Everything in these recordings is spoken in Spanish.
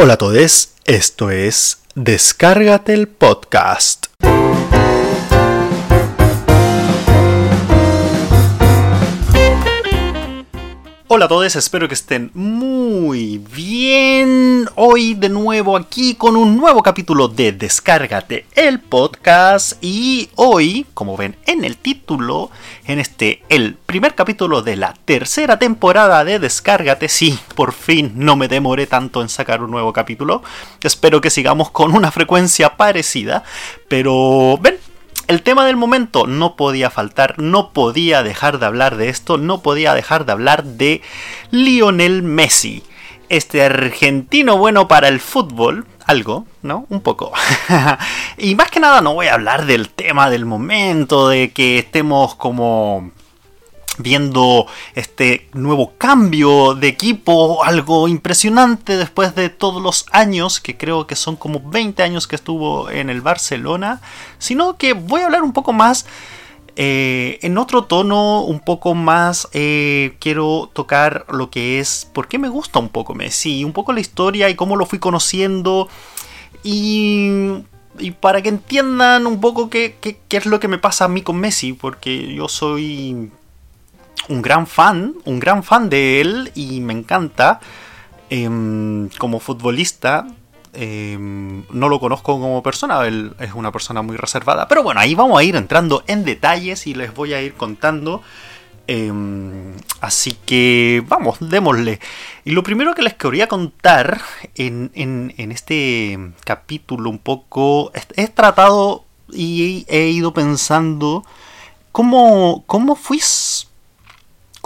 Hola a todos, esto es Descárgate el podcast. Hola a todos, espero que estén muy bien. Hoy de nuevo aquí con un nuevo capítulo de Descárgate el podcast. Y hoy, como ven en el título, en este, el primer capítulo de la tercera temporada de Descárgate. Sí, por fin no me demoré tanto en sacar un nuevo capítulo. Espero que sigamos con una frecuencia parecida. Pero, ven, el tema del momento no podía faltar, no podía dejar de hablar de esto, no podía dejar de hablar de Lionel Messi. Este argentino bueno para el fútbol, algo, ¿no? Un poco. y más que nada no voy a hablar del tema del momento, de que estemos como viendo este nuevo cambio de equipo, algo impresionante después de todos los años, que creo que son como 20 años que estuvo en el Barcelona, sino que voy a hablar un poco más eh, en otro tono, un poco más, eh, quiero tocar lo que es, por qué me gusta un poco Messi, un poco la historia y cómo lo fui conociendo y y para que entiendan un poco qué, qué, qué, es lo que me pasa a mí con Messi, porque yo soy un gran fan, un gran fan de él y me encanta. Em, como futbolista, em, no lo conozco como persona, él es una persona muy reservada. Pero bueno, ahí vamos a ir entrando en detalles y les voy a ir contando. Em, así que vamos, démosle. Y lo primero que les quería contar en, en, este capítulo un poco, he tratado y he ido pensando cómo, cómo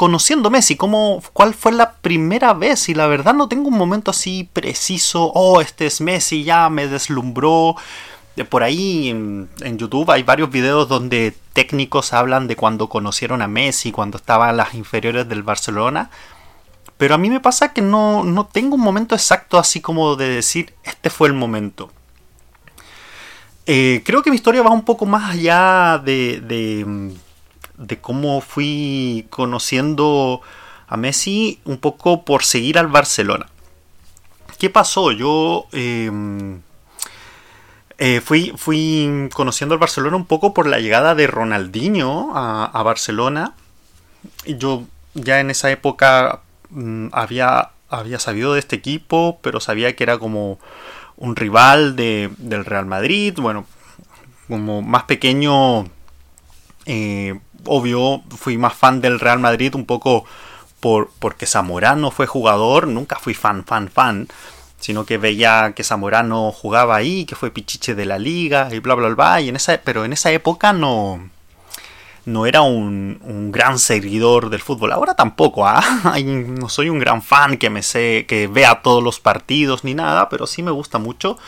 conociendo Messi, ¿cómo, ¿cuál fue la primera vez? Y la verdad no tengo un momento así preciso, oh, este es Messi, ya me deslumbró. Por ahí en, YouTube hay varios videos donde técnicos hablan de cuando conocieron a Messi, cuando estaban en las inferiores del Barcelona. Pero a mí me pasa que no, no tengo un momento exacto así como de decir, este fue el momento. Eh, creo que mi historia va un poco más allá de, de de cómo fui conociendo a Messi un poco por seguir al Barcelona. ¿Qué pasó? Yo em, eh, fui, fui conociendo al Barcelona un poco por la llegada de Ronaldinho a, Barcelona. Yo ya en esa época mm, había, había sabido de este equipo, pero sabía que era como un rival del Real Madrid. Bueno, como más pequeño eh, obvio, fui más fan del Real Madrid un poco por, porque Zamorano fue jugador, nunca fui fan, fan, fan, sino que veía que Zamorano jugaba ahí, que fue pichiche de la liga y bla, bla, bla, y en esa, pero en esa época no, no era un, gran seguidor del fútbol. Ahora tampoco, ¿ah? no soy un gran fan que me sé, que vea todos los partidos ni nada, pero sí me gusta mucho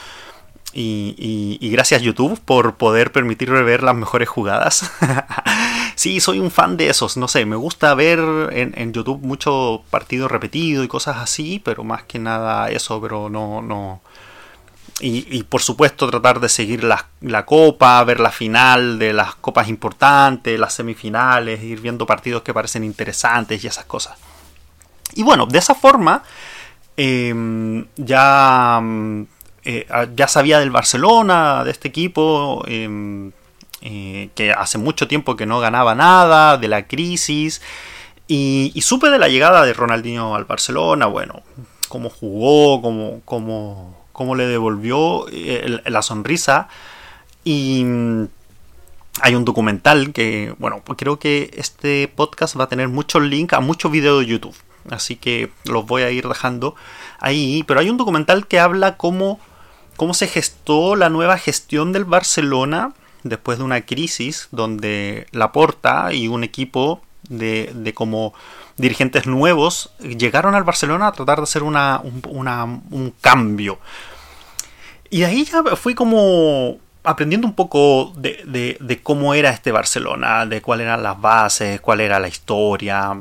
y, gracias YouTube por poder permitirme ver las mejores jugadas. sí, soy un fan de esos, no sé, me gusta ver en, YouTube mucho partido repetido y cosas así, pero más que nada eso, pero no, no. Y, por supuesto tratar de seguir la, copa, ver la final de las copas importantes, las semifinales, ir viendo partidos que parecen interesantes y esas cosas. Y bueno, de esa forma em, ya eh, ya sabía del Barcelona, de este equipo, em, eh, que hace mucho tiempo que no ganaba nada, de la crisis, y, supe de la llegada de Ronaldinho al Barcelona, bueno, cómo jugó, cómo, cómo, cómo le devolvió eh, la sonrisa, y mm, hay un documental que, bueno, creo que este podcast va a tener muchos links a muchos videos de YouTube. Así que los voy a ir dejando ahí. Pero hay un documental que habla cómo cómo se gestó la nueva gestión del Barcelona después de una crisis donde Laporta y un equipo de, como dirigentes nuevos llegaron al Barcelona a tratar de hacer una, un, cambio. Y de ahí ya fui como aprendiendo un poco de, de, cómo era este Barcelona, de cuáles eran las bases, cuál era la historia.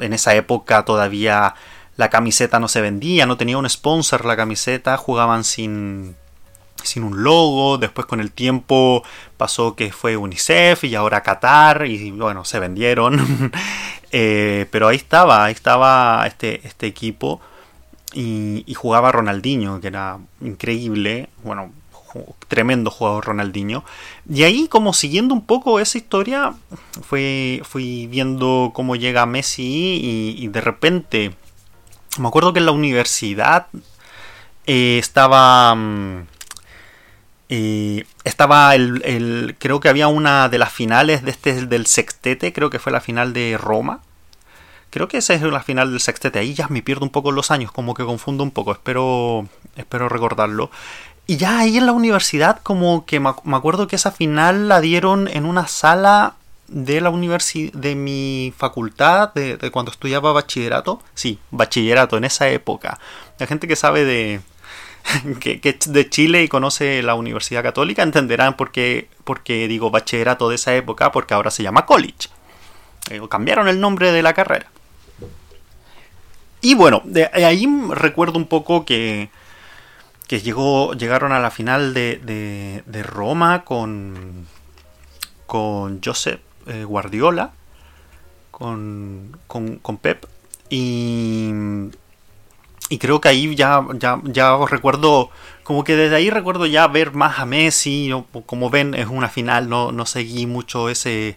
En esa época todavía la camiseta no se vendía, no tenía un sponsor la camiseta, jugaban sin, sin un logo, después con el tiempo pasó que fue UNICEF y ahora Qatar y bueno, se vendieron, eh, pero ahí estaba, ahí estaba este, este equipo y, jugaba Ronaldinho, que era increíble, bueno, tremendo jugador Ronaldinho. Y ahí como siguiendo un poco esa historia, fui, fui viendo cómo llega Messi y, de repente, me acuerdo que en la universidad eh, estaba... Mm, eh, estaba el, Creo que había una de las finales de este del sextete, creo que fue la final de Roma. Creo que esa es la final del sextete. Ahí ya me pierdo un poco los años, como que confundo un poco. Espero, espero recordarlo. Y ya ahí en la universidad, como que me, acuerdo que esa final la dieron en una sala de la universidad, de mi facultad, de, de, cuando estudiaba bachillerato. Sí, bachillerato en esa época. La gente que sabe de, que, es de Chile y conoce la Universidad Católica entenderán por qué, digo bachillerato de esa época, porque ahora se llama college. Eh, cambiaron el nombre de la carrera. Y bueno, de ahí recuerdo un poco que, que llegó, llegaron a la final de, de, Roma con, con Josep eh, Guardiola, con, con, con Pep. Y y creo que ahí ya, ya, ya recuerdo, como que desde ahí recuerdo ya ver más a Messi, como ven es una final, no, no seguí mucho ese,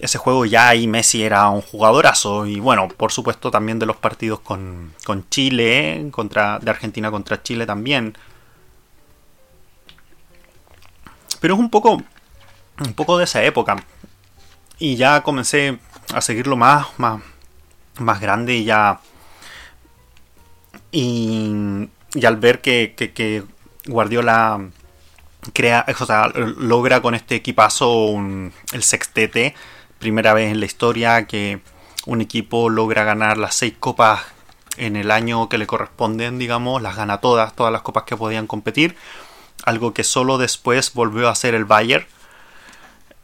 ese juego ya y Messi era un jugadorazo y bueno, por supuesto también de los partidos con, con Chile, contra, de Argentina contra Chile también. Pero es un poco, un poco de esa época y ya comencé a seguirlo más, más, más grande y ya y, al ver que, Guardiola crea, o sea, logra con este equipazo el sextete, primera vez en la historia que un equipo logra ganar las seis copas en el año que le corresponden, digamos, las gana todas, todas las copas que podían competir, algo que solo después volvió a hacer el Bayern,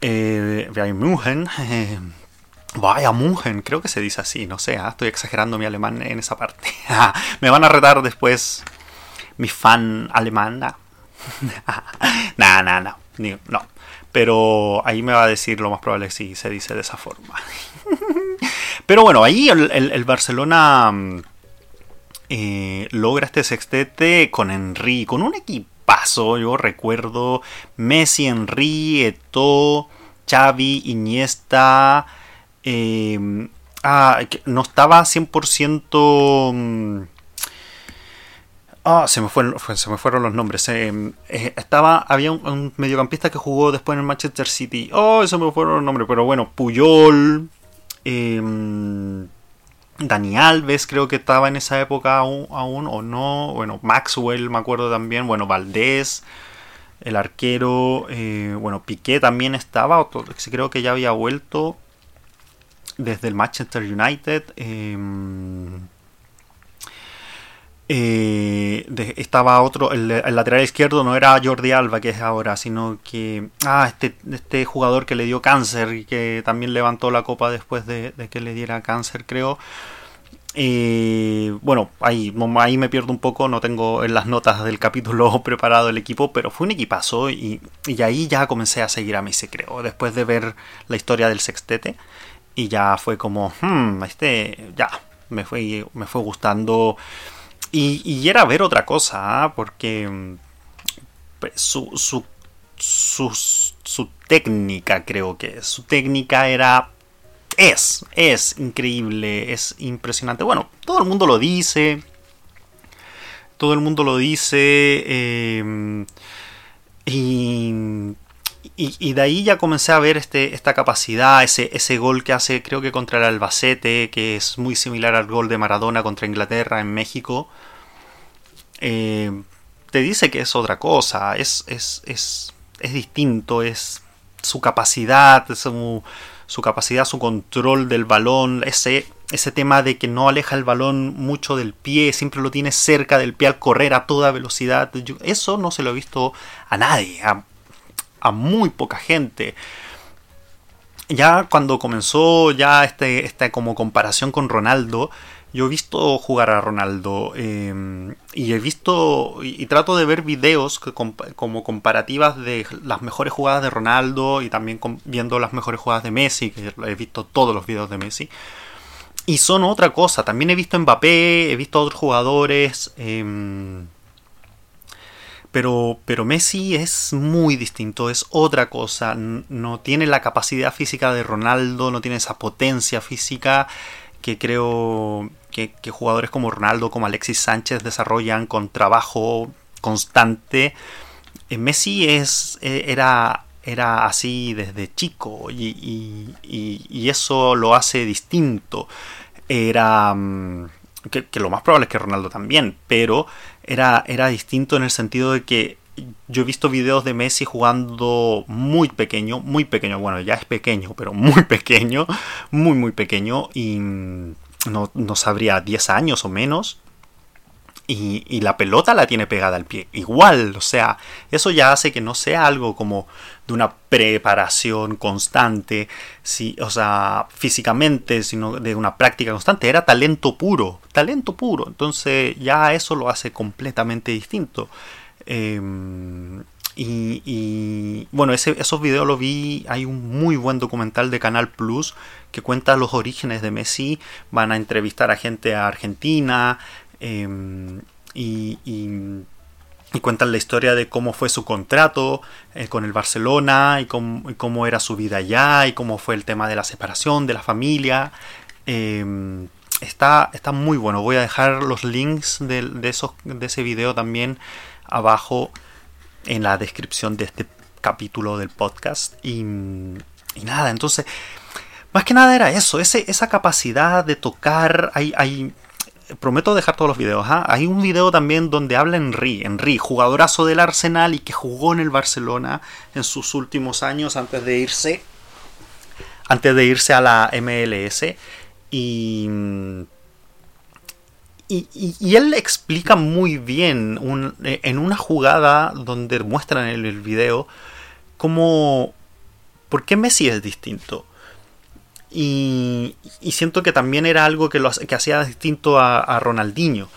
eh, Bayern eh, Vaya Mungen, creo que se dice así, no sé, ¿ah? estoy exagerando mi alemán en esa parte. Me van a retar después mi fan alemana. nah, nah, nah, no. Pero ahí me va a decir lo más probable si se dice de esa forma. Pero bueno, ahí el, Barcelona mm, eh, logra este sextete con Henry, con un equipazo. Yo recuerdo Messi, Henry, Eto, Xavi, Iniesta. Em, ah, no estaba 100%... Mm, ah, se me, fueron, los nombres. Em, eh, estaba, había un, mediocampista que jugó después en el Manchester City. Oh, se me fueron los nombres. Pero bueno, Puyol. Em, Dani Alves creo que estaba en esa época aún, aún, o no. Bueno, Maxwell me acuerdo también. Bueno, Valdés. El arquero. Eh, bueno, Piqué también estaba. Creo que ya había vuelto desde el Manchester United. Em, eh, estaba otro, el, lateral izquierdo no era Jordi Alba, que es ahora, sino que. Ah, este, este jugador que le dio cáncer y que también levantó la copa después de, que le diera cáncer, creo. Eh, bueno, ahí, ahí me pierdo un poco, no tengo en las notas del capítulo preparado el equipo, pero fue un equipazo y, y ahí ya comencé a seguir a Messi, creo, después de ver la historia del sextete y ya fue como, hmm, este, ya, me fue, me fue gustando. Y, era ver otra cosa, ¿ah? porque mm, pues, su, su, su, técnica, creo que su técnica era es, es increíble, es impresionante. Bueno, todo el mundo lo dice. Todo el mundo lo dice. Eh, y y, de ahí ya comencé a ver este, esta capacidad, ese, ese gol que hace creo que contra el Albacete, que es muy similar al gol de Maradona contra Inglaterra en México. Eh, te dice que es otra cosa, es, es, es, es distinto, es su capacidad, su, su, capacidad, su control del balón, ese, ese tema de que no aleja el balón mucho del pie, siempre lo tiene cerca del pie al correr a toda velocidad. eso no se lo he visto a nadie, muy poca gente. Ya cuando comenzó ya este, esta como comparación con Ronaldo, yo he visto jugar a Ronaldo em, y he visto y, trato de ver videos como comparativas de las mejores jugadas de Ronaldo y también viendo las mejores jugadas de Messi, que he visto todos los videos de Messi. y son otra cosa. También he visto a Mbappé, he visto a otros jugadores. Em, pero, pero Messi es muy distinto, es otra cosa. No tiene la capacidad física de Ronaldo, no tiene esa potencia física que creo que, jugadores como Ronaldo, como Alexis Sánchez desarrollan con trabajo constante. Eh, Messi es, eh, era, era así desde chico y, y, eso lo hace distinto. Era... Mm, que, lo más probable es que Ronaldo también, pero era, era distinto en el sentido de que yo he visto videos de Messi jugando muy pequeño, muy pequeño, bueno, ya es pequeño, pero muy pequeño, muy, muy pequeño, y no, no sabría 10 años o menos, y, la pelota la tiene pegada al pie. Igual, o sea, eso ya hace que no sea algo como de una preparación constante, si, o sea, físicamente, sino de una práctica constante. Era talento puro, talento puro. Entonces ya eso lo hace completamente distinto. Em, y, bueno, esos videos los vi. Hay un muy buen documental de Canal Plus que cuenta los orígenes de Messi. Van a entrevistar a gente a Argentina, Em, y, cuentan la historia de cómo fue su contrato eh, con el Barcelona y cómo, era su vida allá y cómo fue el tema de la separación de la familia. Em, está, está muy bueno. Voy a dejar los links de, esos, de ese video también abajo en la descripción de este capítulo del podcast. Y, nada, entonces, más que nada era eso, ese, esa capacidad de tocar. Hay, hay, prometo dejar todos los videos. ¿ah? Hay un video también donde habla Henry, Henry, jugadorazo del Arsenal y que jugó en el Barcelona en sus últimos años antes de irse antes de irse a la MLS y y, él explica muy bien en una jugada donde muestran el video cómo por qué Messi es distinto y, siento que también era algo que, lo, que hacía distinto a, Ronaldinho.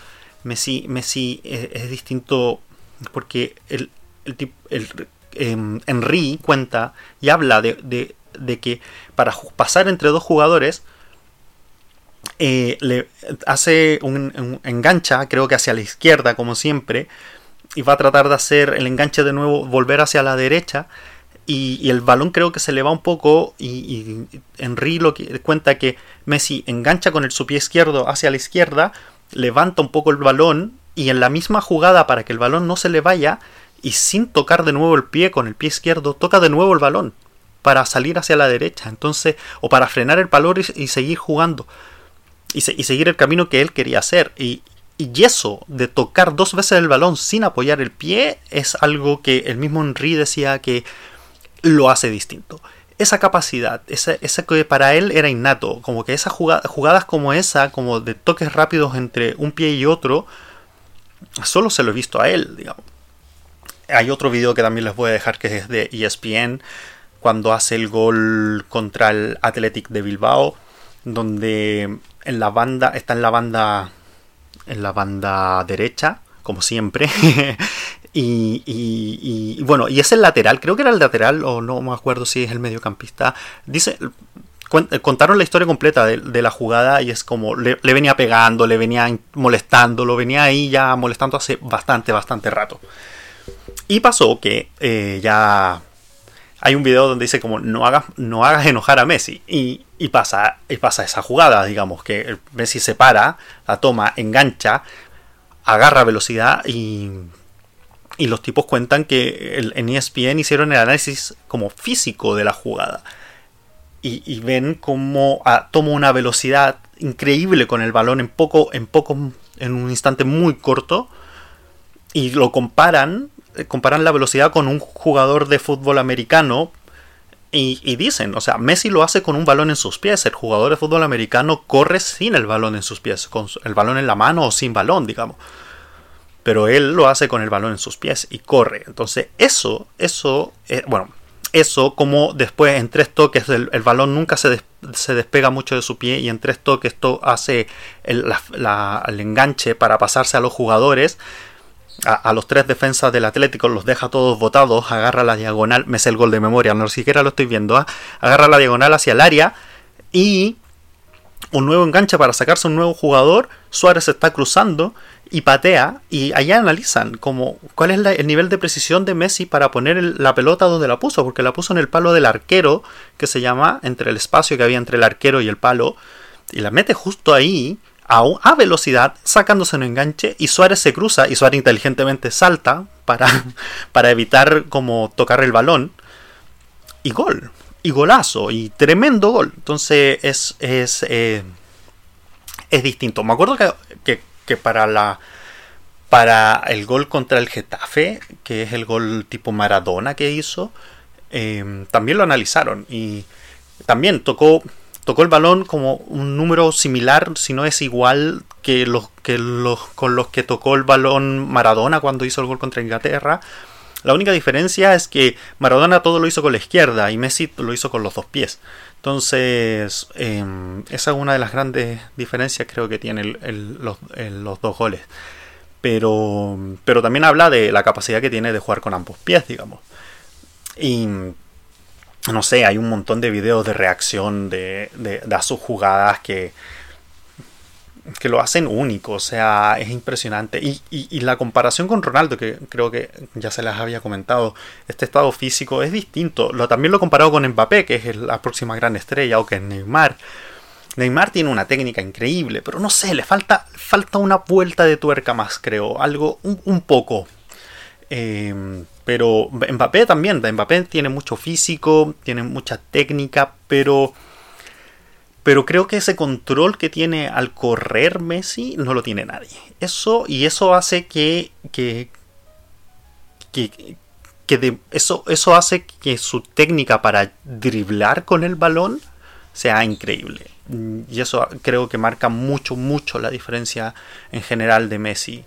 Messi, Messi es, distinto porque el, el, em, Henry cuenta y habla de, que para pasar entre dos jugadores eh, le hace un, engancha, creo que hacia la izquierda como siempre, y va a tratar de hacer el enganche de nuevo, volver hacia la derecha y, el balón creo que se le va un poco y, y Henry lo que cuenta que Messi engancha con el su pie izquierdo hacia la izquierda, levanta un poco el balón y en la misma jugada para que el balón no se le vaya y sin tocar de nuevo el pie con el pie izquierdo, toca de nuevo el balón para salir hacia la derecha, entonces o para frenar el balón y, seguir jugando y, y, seguir el camino que él quería hacer. Y, y eso de tocar dos veces el balón sin apoyar el pie es algo que el mismo Henry decía que lo hace distinto. Esa capacidad, esa, que para él era innato, como que esas jugadas como esa, como de toques rápidos entre un pie y otro, solo se lo he visto a él, digamos. Hay otro video que también les voy a dejar que es de ESPN, cuando hace el gol contra el Athletic de Bilbao, donde en la banda, está en la banda, en la banda derecha, como siempre, Y, bueno, y es el lateral, creo que era el lateral, o no me acuerdo si es el mediocampista. Dice, contaron la historia completa de, la jugada y es como le, venía pegando, le venía molestando, lo venía ahí ya molestando hace bastante, bastante rato. Y pasó que eh, ya hay un video donde dice como no hagas, no hagas enojar a Messi. Y, y, pasa, y pasa esa jugada, digamos, que Messi se para, la toma, engancha, agarra velocidad y y los tipos cuentan que en ESPN hicieron el análisis como físico de la jugada. Y, ven cómo ah, toma una velocidad increíble con el balón en poco, en poco, en un instante muy corto. Y lo comparan, eh, comparan la velocidad con un jugador de fútbol americano. Y, y dicen, o sea, Messi lo hace con un balón en sus pies. El jugador de fútbol americano corre sin el balón en sus pies, con el balón en la mano o sin balón, digamos pero él lo hace con el balón en sus pies y corre. Entonces eso, eso, eh, bueno, eso como después en tres toques el, balón nunca se, se, despega mucho de su pie y en tres toques esto hace el, enganche para pasarse a los jugadores. A, los tres defensas del Atlético los deja todos botados, agarra la diagonal, me sé el gol de memoria, no siquiera lo estoy viendo, ¿ah? agarra la diagonal hacia el área y un nuevo enganche para sacarse un nuevo jugador, Suárez está cruzando y patea y allá analizan como cuál es el nivel de precisión de Messi para poner la pelota donde la puso, porque la puso en el palo del arquero, que se llama entre el espacio que había entre el arquero y el palo, y la mete justo ahí a, a velocidad, sacándose un enganche y Suárez se cruza y Suárez inteligentemente salta para, para evitar como tocar el balón y gol y golazo y tremendo gol. Entonces es, es, eh, es distinto. Me acuerdo que, que, para la para el gol contra el Getafe, que es el gol tipo Maradona que hizo, em, también lo analizaron y también tocó tocó el balón como un número similar, si no es igual que los que los con los que tocó el balón Maradona cuando hizo el gol contra Inglaterra la única diferencia es que Maradona todo lo hizo con la izquierda y Messi lo hizo con los dos pies. Entonces, em, esa es una de las grandes diferencias creo que tienen los, los, dos goles. Pero, pero también habla de la capacidad que tiene de jugar con ambos pies, digamos. Y no sé, hay un montón de videos de reacción de, de, de a sus jugadas que, que lo hacen único, o sea, es impresionante. Y, la comparación con Ronaldo, que creo que ya se les había comentado, este estado físico es distinto. Lo, también lo he comparado con Mbappé, que es la próxima gran estrella, o que es Neymar. Neymar tiene una técnica increíble, pero no sé, le falta, falta una vuelta de tuerca más, creo, algo un, poco. Em, pero Mbappé también, Mbappé tiene mucho físico, tiene mucha técnica, pero pero creo que ese control que tiene al correr Messi no lo tiene nadie. Eso, y eso hace que. que. que, eso, eso hace que su técnica para driblar con el balón sea increíble. Y eso creo que marca mucho, mucho la diferencia en general de Messi.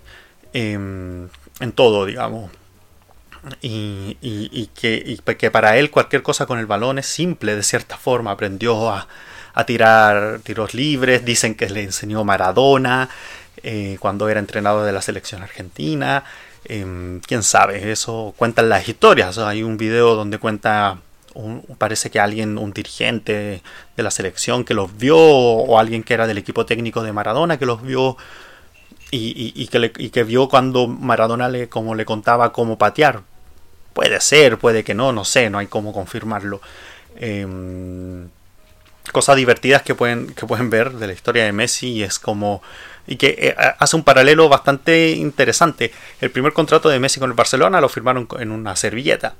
en todo, digamos. Y, y, que, y, que, para él cualquier cosa con el balón es simple, de cierta forma. Aprendió a, a tirar tiros libres, dicen que le enseñó Maradona eh, cuando era entrenador de la selección argentina, em, quién sabe, eso cuentan las historias, hay un video donde cuenta, parece que alguien, un dirigente de la selección que los vio, o alguien que era del equipo técnico de Maradona que los vio. Y, que, que vio cuando Maradona le, como le contaba cómo patear. Puede ser, puede que no, no sé, no hay cómo confirmarlo. Em, cosas divertidas que pueden, que pueden ver de la historia de Messi y es como y que eh, hace un paralelo bastante interesante. El primer contrato de Messi con el Barcelona lo firmaron en una servilleta.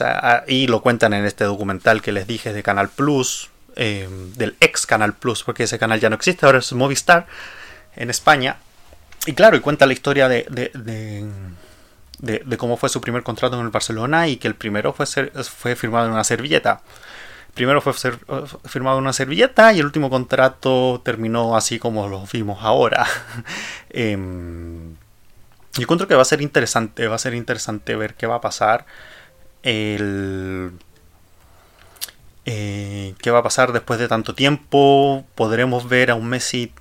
Ah, y lo cuentan en este documental que les dije de Canal Plus, em, del ex Canal Plus, porque ese canal ya no existe, ahora es Movistar en España. Y claro, y cuenta la historia de, de, cómo fue su primer contrato con el Barcelona y que el primero fue, fue firmado en una servilleta primero fue firmado una servilleta y el último contrato terminó así como lo vimos ahora. Em, yo encuentro que va a ser interesante, va a ser interesante ver qué va a pasar. El, eh, qué va a pasar después de tanto tiempo. Podremos ver a un Messi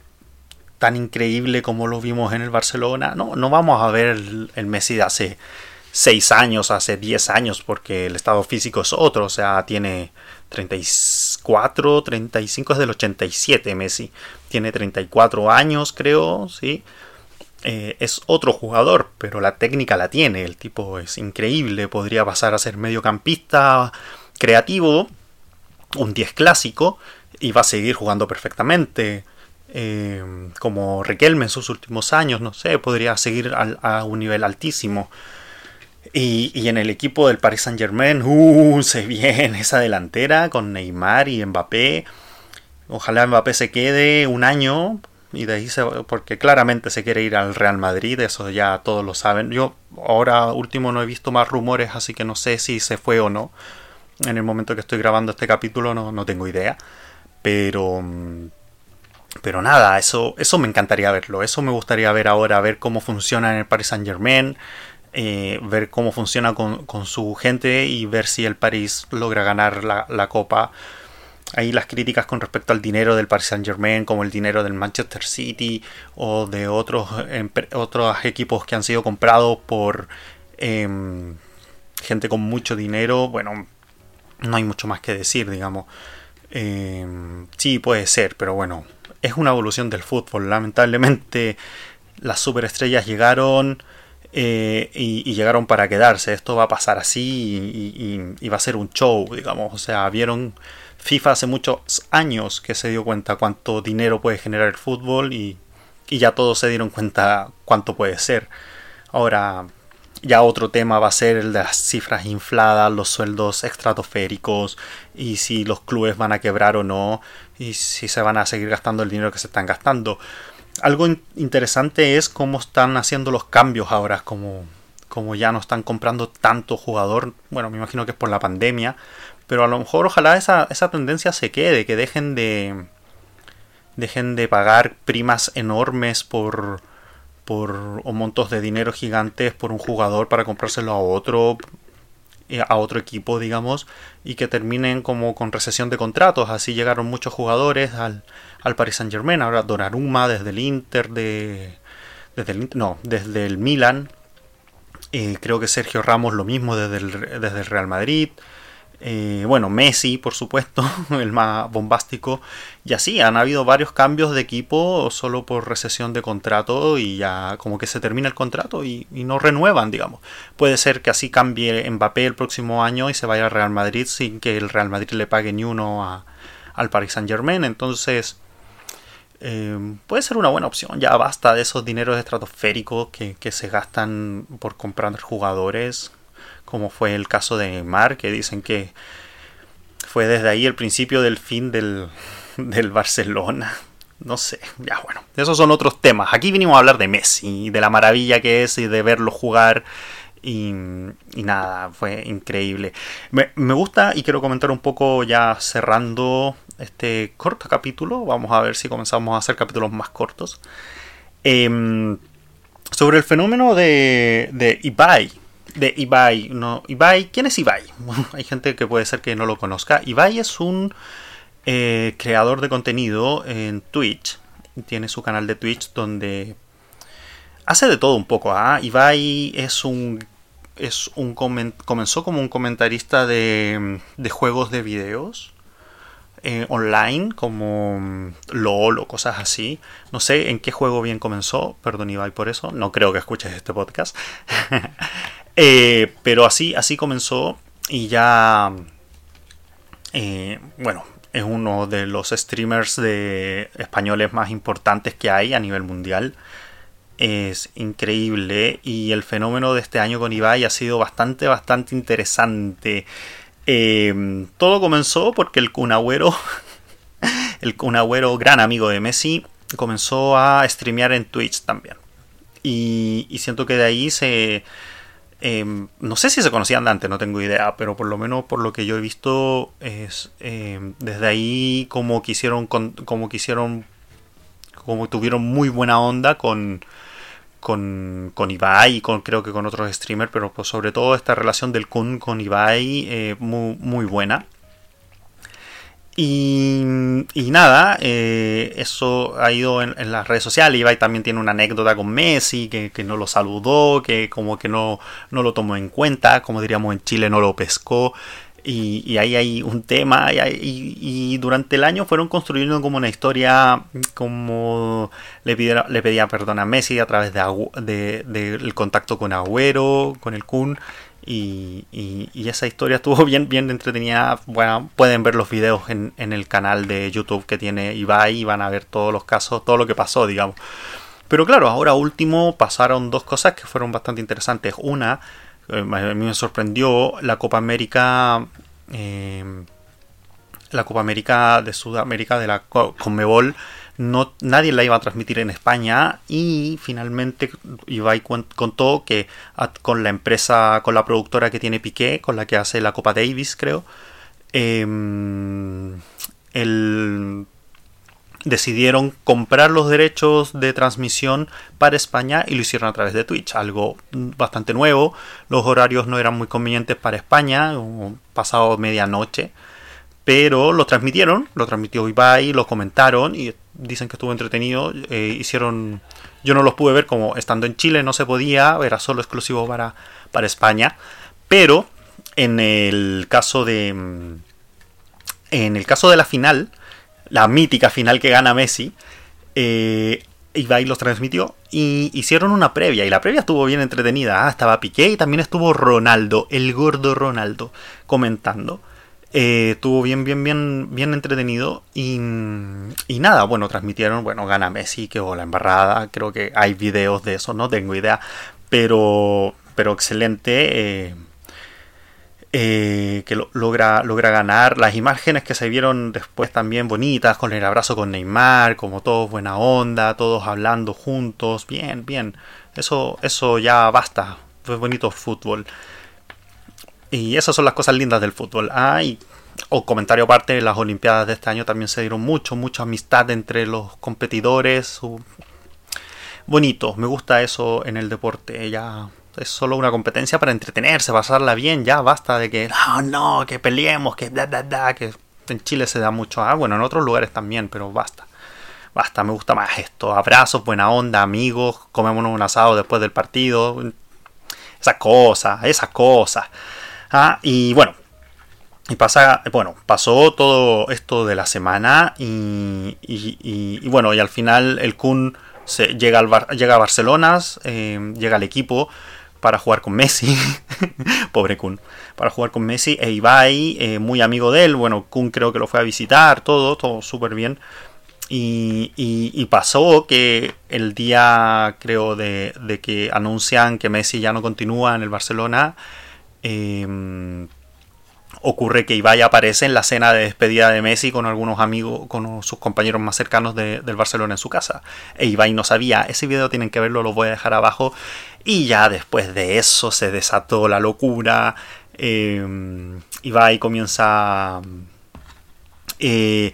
tan increíble como lo vimos en el Barcelona. No, no vamos a ver el, el Messi de hace 6 años, hace 10 años, porque el estado físico es otro. O sea, tiene 34, 35 es del 87 Messi. Tiene 34 años, creo, ¿sí? Eh, es otro jugador, pero la técnica la tiene. El tipo es increíble. Podría pasar a ser mediocampista creativo, un 10 clásico, y va a seguir jugando perfectamente. Eh, como Riquelme en sus últimos años, no sé, podría seguir a un nivel altísimo. Y, en el equipo del Paris Saint Germain, uh, se viene esa delantera con Neymar y Mbappé. Ojalá Mbappé se quede un año y de ahí se, porque claramente se quiere ir al Real Madrid, eso ya todos lo saben. Yo ahora último no he visto más rumores, así que no sé si se fue o no. En el momento que estoy grabando este capítulo no, no tengo idea. Pero pero nada, eso, eso me encantaría verlo. Eso me gustaría ver ahora, ver cómo funciona en el Paris Saint Germain. Eh, ver cómo funciona con, su gente y ver si el París logra ganar la, copa. Ahí las críticas con respecto al dinero del Paris Saint Germain, como el dinero del Manchester City o de otros, otros equipos que han sido comprados por em, gente con mucho dinero, bueno, no hay mucho más que decir, digamos. Em, sí, puede ser, pero bueno, es una evolución del fútbol. Lamentablemente las superestrellas llegaron eh, y, llegaron para quedarse. Esto va a pasar así y, va a ser un show, digamos. O sea, vieron FIFA hace muchos años que se dio cuenta cuánto dinero puede generar el fútbol y, y ya todos se dieron cuenta cuánto puede ser. Ahora, ya otro tema va a ser el de las cifras infladas, los sueldos estratosféricos y si los clubes van a quebrar o no y si se van a seguir gastando el dinero que se están gastando. Algo interesante es cómo están haciendo los cambios ahora, como, ya no están comprando tanto jugador. Bueno, me imagino que es por la pandemia, pero a lo mejor ojalá esa, esa tendencia se quede, que dejen de dejen de pagar primas enormes por por o montos de dinero gigantes por un jugador para comprárselo a otro eh, a otro equipo digamos y que terminen como con recesión de contratos así llegaron muchos jugadores al, al Paris Saint Germain ahora Donnarumma desde el Inter de desde el no desde el Milan eh, creo que Sergio Ramos lo mismo desde el, desde el Real Madrid eh, bueno, Messi, por supuesto, el más bombástico. Y así, han habido varios cambios de equipo solo por recesión de contrato y ya como que se termina el contrato y, no renuevan, digamos. Puede ser que así cambie Mbappé el próximo año y se vaya al Real Madrid sin que el Real Madrid le pague ni uno al Paris Saint Germain. Entonces, eh, puede ser una buena opción. Ya basta de esos dineros estratosféricos que, que se gastan por comprar jugadores como fue el caso de Neymar, que dicen que fue desde ahí el principio del fin del, del Barcelona. No sé, ya bueno, esos son otros temas. Aquí vinimos a hablar de Messi, de la maravilla que es y de verlo jugar. Y, nada, fue increíble. Me, gusta y quiero comentar un poco ya cerrando este corto capítulo. Vamos a ver si comenzamos a hacer capítulos más cortos. Em, sobre el fenómeno de, de Ibai de Ibai. No, Ibai, ¿quién es Ibai? hay gente que puede ser que no lo conozca. Ibai es un eh, creador de contenido en Twitch. Tiene su canal de Twitch donde hace de todo un poco. ¿ah? Ibai es un es un comenzó como un comentarista de, de juegos de videos eh, online como LOL o cosas así. No sé en qué juego bien comenzó, perdón Ibai por eso, no creo que escuches este podcast. Eh, pero así, así comenzó y ya, eh, bueno, es uno de los streamers de españoles más importantes que hay a nivel mundial. Es increíble y el fenómeno de este año con Ibai ha sido bastante, bastante interesante. Eh, todo comenzó porque el Kun el Kun gran amigo de Messi, comenzó a streamear en Twitch también. y siento que de ahí se, Em, no sé si se conocían de antes, no tengo idea, pero por lo menos por lo que yo he visto es em, desde ahí como quisieron, como quisieron, como tuvieron muy buena onda con, con, con Ibai y con, creo que con otros streamers, pero pues sobre todo esta relación del Kun con Ibai eh, muy, muy buena. Y, nada, eh, eso ha ido en, las redes sociales. Ibai también tiene una anécdota con Messi, que, no lo saludó, que como que no, no, lo tomó en cuenta, como diríamos en Chile, no lo pescó. Y, ahí hay un tema, y, durante el año fueron construyendo como una historia, como le, le pedía perdón a Messi a través de, del contacto con Agüero, con el Kun. Y, esa historia estuvo bien, bien entretenida. Bueno, pueden ver los videos en, el canal de YouTube que tiene Ibai y van a ver todos los casos, todo lo que pasó, digamos. Pero claro, ahora último pasaron dos cosas que fueron bastante interesantes. Una, a mí me sorprendió la Copa América. Eh, la Copa América de Sudamérica de la Conmebol no, nadie la iba a transmitir en España y finalmente Ibai contó que con la empresa, con la productora que tiene Piqué, con la que hace la Copa Davis creo, em, decidieron comprar los derechos de transmisión para España y lo hicieron a través de Twitch, algo bastante nuevo. Los horarios no eran muy convenientes para España, pasado medianoche, pero lo transmitieron, lo transmitió Ibai, lo comentaron y dicen que estuvo entretenido. Eh, hicieron. Yo no los pude ver como estando en Chile no se podía, era solo exclusivo para, para España. Pero en el caso de. En el caso de la final, la mítica final que gana Messi. Eh, Ibai los transmitió y hicieron una previa y la previa estuvo bien entretenida. Ah, estaba Piqué y también estuvo Ronaldo, el gordo Ronaldo, comentando. Eh, estuvo bien, bien, bien, bien entretenido y, nada, bueno, transmitieron, bueno, gana Messi, que la embarrada, creo que hay videos de eso, no tengo idea, pero, pero excelente. Eh, eh, que logra, logra ganar. Las imágenes que se vieron después también bonitas, con el abrazo con Neymar, como todos buena onda, todos hablando juntos, bien, bien. Eso, eso ya basta. Fue bonito fútbol. Y esas son las cosas lindas del fútbol. Ah, o comentario aparte, las Olimpiadas de este año también se dieron mucho, mucha amistad entre los competidores. Bonito, me gusta eso en el deporte. Ya es solo una competencia para entretenerse, pasarla bien, ya basta de que no, no, que peleemos, que da, da, da, que en Chile se da mucho, ah, bueno, en otros lugares también, pero basta. Basta, me gusta más esto. Abrazos, buena onda, amigos, comémonos un asado después del partido. Esas cosas, esas cosas. Ah, y bueno, y pasa, bueno, pasó todo esto de la semana y, y, bueno, y al final el Kun se, llega, al llega a Barcelona, eh, llega al equipo para jugar con Messi. Pobre Kun. Para jugar con Messi e Ibai, eh, muy amigo de él. Bueno, Kun creo que lo fue a visitar, todo, todo súper bien. Y, y, pasó que el día, creo, de, de, que anuncian que Messi ya no continúa en el Barcelona, eh, ocurre que Ibai aparece en la cena de despedida de Messi con algunos amigos, con sus compañeros más cercanos del Barcelona en su casa. E Ibai no sabía, ese video tienen que verlo, lo voy a dejar abajo. Y ya después de eso se desató la locura. Eh, Ibai comienza... Eh,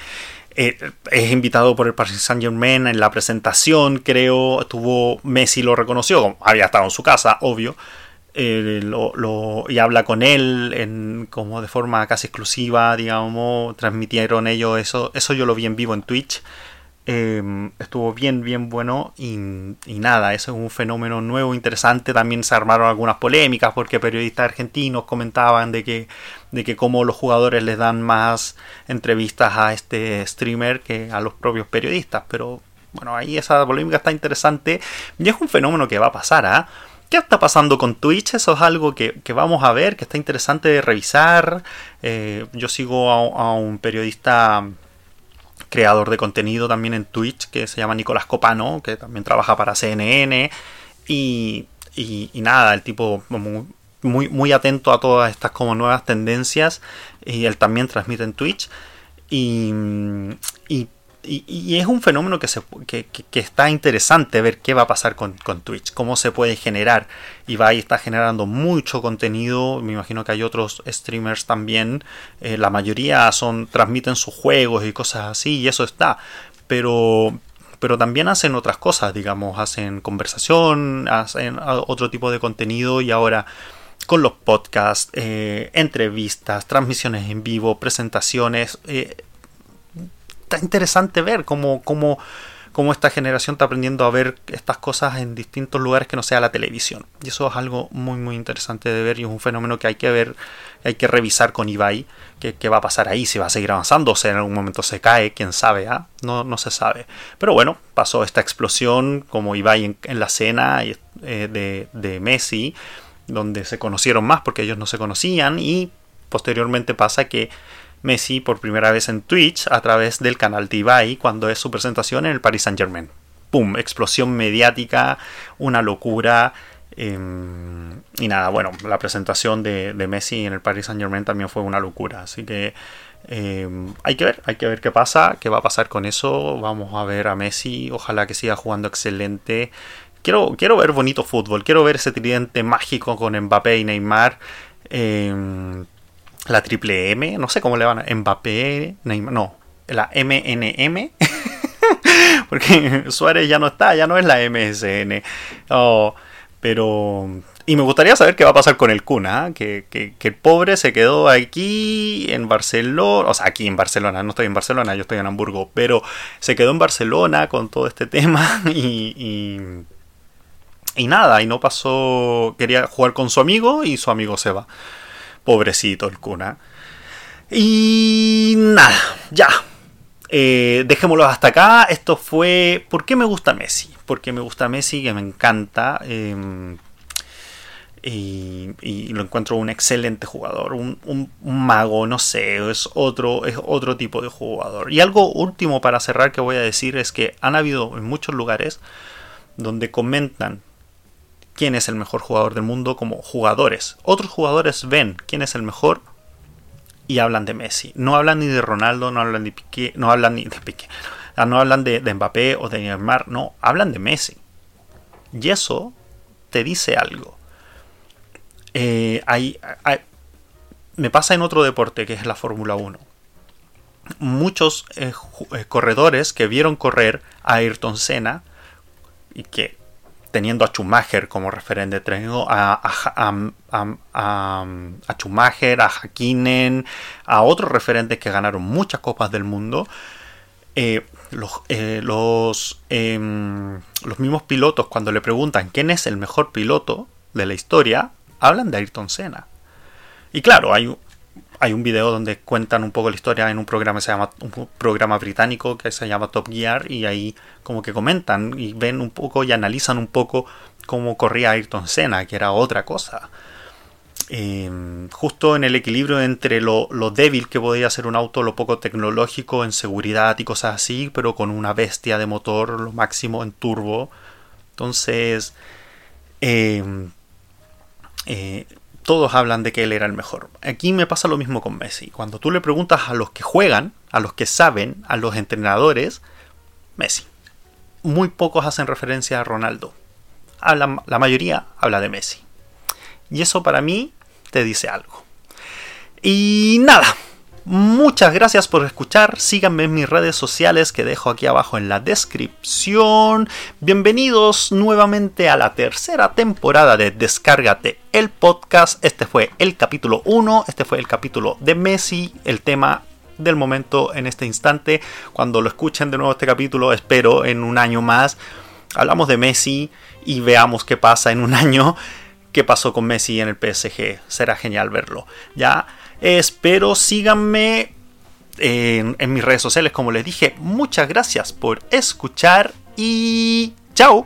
eh, es invitado por el Paris Saint Germain en la presentación, creo, tuvo Messi lo reconoció, había estado en su casa, obvio, eh, y habla con él en, como de forma casi exclusiva, digamos, transmitieron ellos eso, eso yo lo vi en vivo en Twitch. Em, estuvo bien, bien bueno y, nada, eso es un fenómeno nuevo, interesante. También se armaron algunas polémicas porque periodistas argentinos comentaban de que, de que cómo los jugadores les dan más entrevistas a este streamer que a los propios periodistas. Pero bueno, ahí esa polémica está interesante y es un fenómeno que va a pasar, ¿ah? ¿Qué está pasando con Twitch? Eso es algo que, vamos a ver, que está interesante de revisar. Eh, yo sigo a, un periodista creador de contenido también en Twitch que se llama Nicolás Copano, que también trabaja para CNN. Y, y, nada, el tipo muy, muy atento a todas estas como nuevas tendencias. Y él también transmite en Twitch. Y, y y, es un fenómeno que, se, que, está interesante ver qué va a pasar con, Twitch, cómo se puede generar. Y va está generando mucho contenido. Me imagino que hay otros streamers también. Eh, la mayoría son transmiten sus juegos y cosas así, y eso está. Pero, pero también hacen otras cosas, digamos, hacen conversación, hacen otro tipo de contenido y ahora con los podcasts, eh, entrevistas, transmisiones en vivo, presentaciones. Eh, está interesante ver cómo, cómo, cómo esta generación está aprendiendo a ver estas cosas en distintos lugares que no sea la televisión. Y eso es algo muy muy interesante de ver y es un fenómeno que hay que ver, hay que revisar con Ibai, qué, va a pasar ahí, si va a seguir avanzando, o si en algún momento se cae, quién sabe, ¿ah? no, no se sabe. Pero bueno, pasó esta explosión como Ibai en, la cena eh, de, de Messi, donde se conocieron más porque ellos no se conocían y posteriormente pasa que Messi por primera vez en Twitch a través del canal de Ibai cuando es su presentación en el Paris Saint Germain. ¡Pum! Explosión mediática, una locura. Em, y nada, bueno, la presentación de, Messi en el Paris Saint Germain también fue una locura. Así que em, hay que ver, hay que ver qué pasa, qué va a pasar con eso. Vamos a ver a Messi, ojalá que siga jugando excelente. Quiero, quiero ver bonito fútbol, quiero ver ese tridente mágico con Mbappé y Neymar. Eh, la triple M, no sé cómo le van a Mbappé, no, la MNM, porque Suárez ya no está, ya no es la MSN. Oh, pero. Y me gustaría saber qué va a pasar con el Cuna, que, que, el pobre se quedó aquí en Barcelona, o sea, aquí en Barcelona, no estoy en Barcelona, yo estoy en Hamburgo, pero se quedó en Barcelona con todo este tema y, y, y nada, y no pasó, quería jugar con su amigo y su amigo se va. Pobrecito el cuna. Y nada, ya. eh, dejémoslo hasta acá. Esto fue. ¿Por qué me gusta Messi? Porque me gusta Messi, que me encanta. Em, y, lo encuentro un excelente jugador, un, mago, no sé, es otro, es otro tipo de jugador. Y algo último para cerrar que voy a decir es que han habido en muchos lugares donde comentan quién es el mejor jugador del mundo como jugadores. Otros jugadores ven quién es el mejor y hablan de Messi. No hablan ni de Ronaldo, no hablan de Piqué, no hablan ni de Piqué, no hablan de, de Mbappé o de Neymar, no, hablan de Messi. Y eso te dice algo. Eh, hay, me pasa en otro deporte que es la Fórmula 1. Muchos eh, eh, corredores que vieron correr a Ayrton Senna y que teniendo a Schumacher como referente, teniendo a, a, a, a, Schumacher, a Hakkinen, a otros referentes que ganaron muchas copas del mundo, los, los, em, los mismos pilotos cuando le preguntan quién es el mejor piloto de la historia, hablan de Ayrton Senna. Y claro, hay, hay un video donde cuentan un poco la historia en un programa se llama un programa británico que se llama Top Gear y ahí como que comentan y ven un poco y analizan un poco cómo corría Ayrton Senna, que era otra cosa. Em, justo en el equilibrio entre lo, lo, débil que podía ser un auto, lo poco tecnológico en seguridad y cosas así, pero con una bestia de motor, lo máximo en turbo. Entonces, eh, eh, todos hablan de que él era el mejor. Aquí me pasa lo mismo con Messi. Cuando tú le preguntas a los que juegan, a los que saben, a los entrenadores, Messi. Muy pocos hacen referencia a Ronaldo. la mayoría habla de Messi. Y eso para mí te dice algo. Y nada, Muchas gracias por escuchar. Síganme en mis redes sociales que dejo aquí abajo en la descripción. Bienvenidos nuevamente a la tercera temporada de Descárgate el podcast. Este fue el capítulo 1. Este fue el capítulo de Messi. El tema del momento en este instante. Cuando lo escuchen de nuevo este capítulo, espero en un año más. Hablamos de Messi y veamos qué pasa en un año. ¿Qué pasó con Messi en el PSG? Será genial verlo. Ya Espero síganme en, en mis redes sociales, como les dije. Muchas gracias por escuchar y chao.